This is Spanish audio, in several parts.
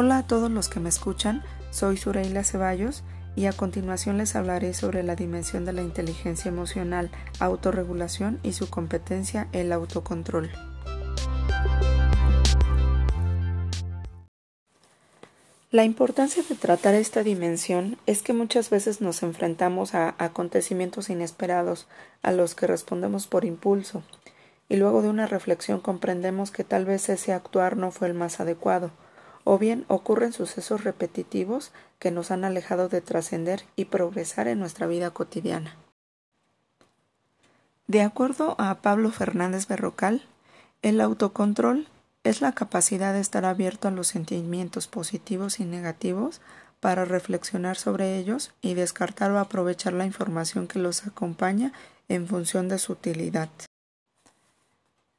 Hola a todos los que me escuchan, soy Sureila Ceballos y a continuación les hablaré sobre la dimensión de la inteligencia emocional, autorregulación y su competencia, el autocontrol. La importancia de tratar esta dimensión es que muchas veces nos enfrentamos a acontecimientos inesperados a los que respondemos por impulso, y luego de una reflexión comprendemos que tal vez ese actuar no fue el más adecuado, o bien ocurren sucesos repetitivos que nos han alejado de trascender y progresar en nuestra vida cotidiana. De acuerdo a Pablo Fernández Berrocal, el autocontrol es la capacidad de estar abierto a los sentimientos positivos y negativos para reflexionar sobre ellos y descartar o aprovechar la información que los acompaña en función de su utilidad.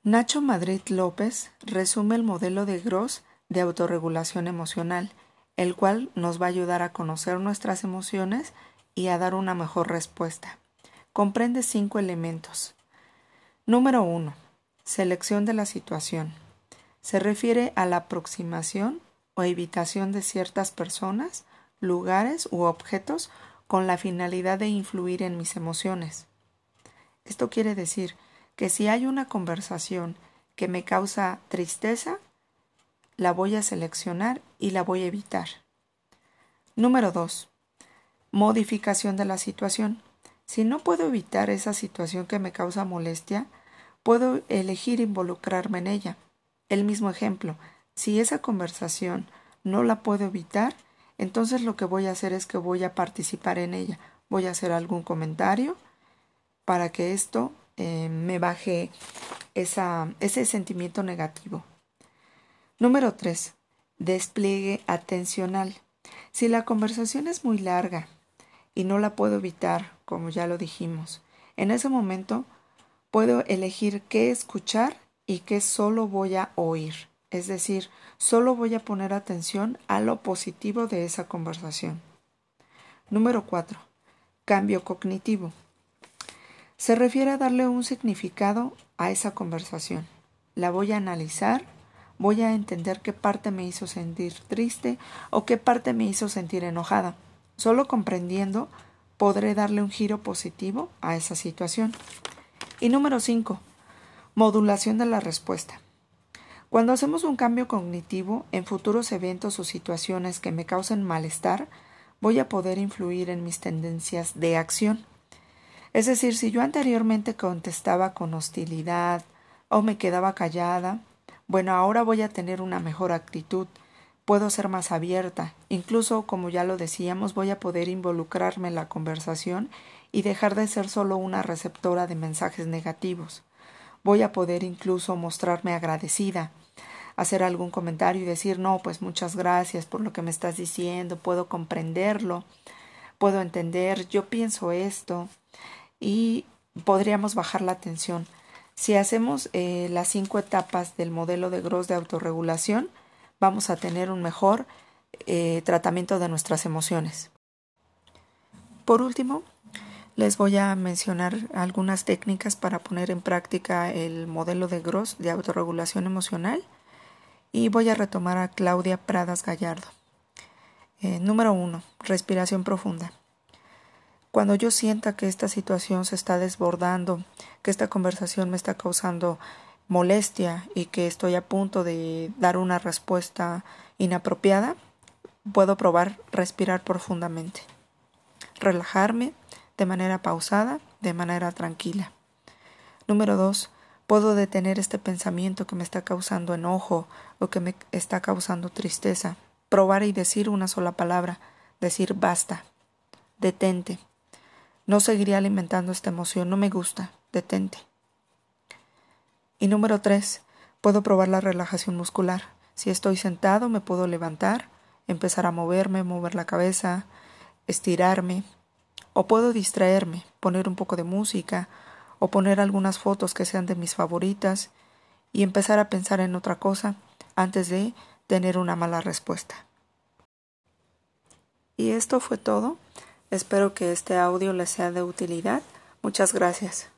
Nacho Madrid López resume el modelo de Gross de autorregulación emocional, el cual nos va a ayudar a conocer nuestras emociones y a dar una mejor respuesta. Comprende cinco elementos. Número 1. Selección de la situación. Se refiere a la aproximación o evitación de ciertas personas, lugares u objetos con la finalidad de influir en mis emociones. Esto quiere decir que si hay una conversación que me causa tristeza, la voy a seleccionar y la voy a evitar. Número 2. Modificación de la situación. Si no puedo evitar esa situación que me causa molestia, puedo elegir involucrarme en ella. El mismo ejemplo, si esa conversación no la puedo evitar, entonces lo que voy a hacer es que voy a participar en ella. Voy a hacer algún comentario para que esto eh, me baje ese sentimiento negativo. Número 3. Despliegue atencional. Si la conversación es muy larga y no la puedo evitar, como ya lo dijimos, en ese momento puedo elegir qué escuchar y qué solo voy a oír. Es decir, solo voy a poner atención a lo positivo de esa conversación. Número 4. Cambio cognitivo. Se refiere a darle un significado a esa conversación. La voy a analizar voy a entender qué parte me hizo sentir triste o qué parte me hizo sentir enojada. Solo comprendiendo podré darle un giro positivo a esa situación. Y número 5. Modulación de la respuesta. Cuando hacemos un cambio cognitivo en futuros eventos o situaciones que me causen malestar, voy a poder influir en mis tendencias de acción. Es decir, si yo anteriormente contestaba con hostilidad o me quedaba callada, bueno, ahora voy a tener una mejor actitud, puedo ser más abierta, incluso, como ya lo decíamos, voy a poder involucrarme en la conversación y dejar de ser solo una receptora de mensajes negativos. Voy a poder incluso mostrarme agradecida, hacer algún comentario y decir, no, pues muchas gracias por lo que me estás diciendo, puedo comprenderlo, puedo entender, yo pienso esto y podríamos bajar la tensión. Si hacemos eh, las cinco etapas del modelo de Gross de autorregulación, vamos a tener un mejor eh, tratamiento de nuestras emociones. Por último, les voy a mencionar algunas técnicas para poner en práctica el modelo de Gross de autorregulación emocional y voy a retomar a Claudia Pradas Gallardo. Eh, número uno, respiración profunda. Cuando yo sienta que esta situación se está desbordando, que esta conversación me está causando molestia y que estoy a punto de dar una respuesta inapropiada, puedo probar respirar profundamente, relajarme de manera pausada, de manera tranquila. Número dos, puedo detener este pensamiento que me está causando enojo o que me está causando tristeza, probar y decir una sola palabra, decir basta, detente. No seguiré alimentando esta emoción, no me gusta, detente. Y número tres, puedo probar la relajación muscular. Si estoy sentado, me puedo levantar, empezar a moverme, mover la cabeza, estirarme, o puedo distraerme, poner un poco de música, o poner algunas fotos que sean de mis favoritas, y empezar a pensar en otra cosa antes de tener una mala respuesta. Y esto fue todo. Espero que este audio les sea de utilidad. Muchas gracias.